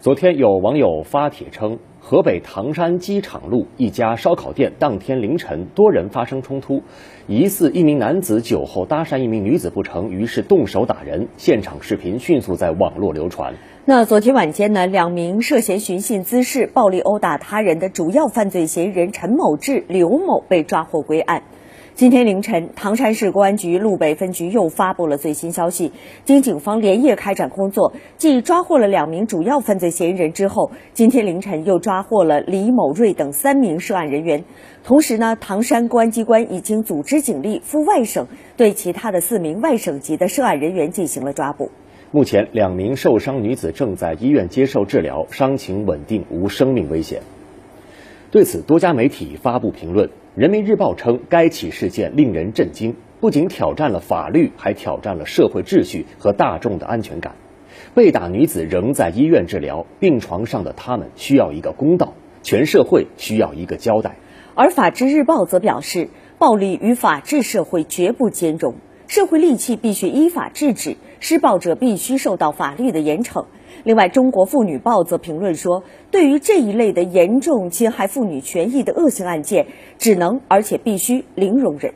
昨天有网友发帖称，河北唐山机场路一家烧烤店当天凌晨多人发生冲突，疑似一名男子酒后搭讪一名女子不成，于是动手打人。现场视频迅速在网络流传。那昨天晚间呢，两名涉嫌寻衅滋事、暴力殴打他人的主要犯罪嫌疑人陈某志、刘某被抓获归案。今天凌晨，唐山市公安局路北分局又发布了最新消息。经警方连夜开展工作，继抓获了两名主要犯罪嫌疑人之后，今天凌晨又抓获了李某瑞等三名涉案人员。同时呢，唐山公安机关已经组织警力赴外省，对其他的四名外省籍的涉案人员进行了抓捕。目前，两名受伤女子正在医院接受治疗，伤情稳定，无生命危险。对此，多家媒体发布评论。人民日报称，该起事件令人震惊，不仅挑战了法律，还挑战了社会秩序和大众的安全感。被打女子仍在医院治疗，病床上的他们需要一个公道，全社会需要一个交代。而法制日报则表示，暴力与法治社会绝不兼容，社会戾气必须依法制止，施暴者必须受到法律的严惩。另外，《中国妇女报》则评论说，对于这一类的严重侵害妇女权益的恶性案件，只能而且必须零容忍。